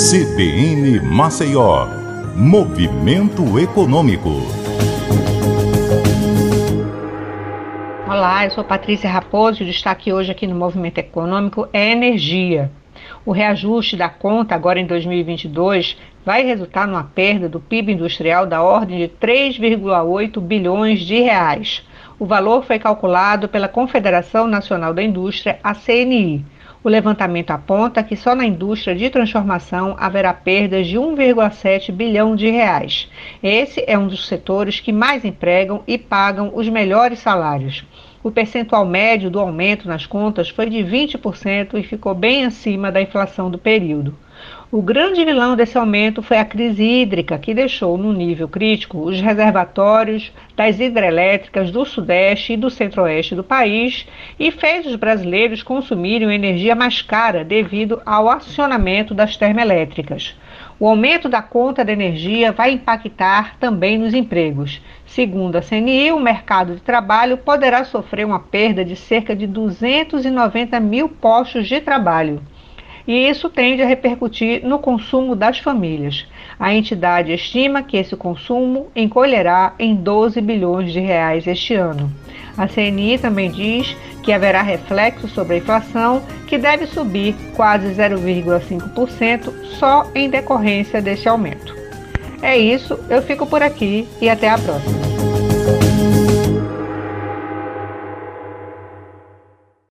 CBN Maceió, Movimento Econômico. Olá, eu sou Patrícia Raposo e o destaque hoje aqui no Movimento Econômico é energia. O reajuste da conta agora em 2022 vai resultar numa perda do PIB industrial da ordem de 3,8 bilhões de reais. O valor foi calculado pela Confederação Nacional da Indústria, a CNI. O levantamento aponta que só na indústria de transformação haverá perdas de 1,7 bilhão de reais. Esse é um dos setores que mais empregam e pagam os melhores salários. O percentual médio do aumento nas contas foi de 20% e ficou bem acima da inflação do período. O grande vilão desse aumento foi a crise hídrica, que deixou no nível crítico os reservatórios das hidrelétricas do Sudeste e do Centro-Oeste do país e fez os brasileiros consumirem energia mais cara devido ao acionamento das termoelétricas. O aumento da conta de energia vai impactar também nos empregos. Segundo a CNI, o mercado de trabalho poderá sofrer uma perda de cerca de 290 mil postos de trabalho e isso tende a repercutir no consumo das famílias. A entidade estima que esse consumo encolherá em 12 bilhões de reais este ano. A CNI também diz que haverá reflexo sobre a inflação, que deve subir quase 0,5% só em decorrência deste aumento. É isso, eu fico por aqui e até a próxima.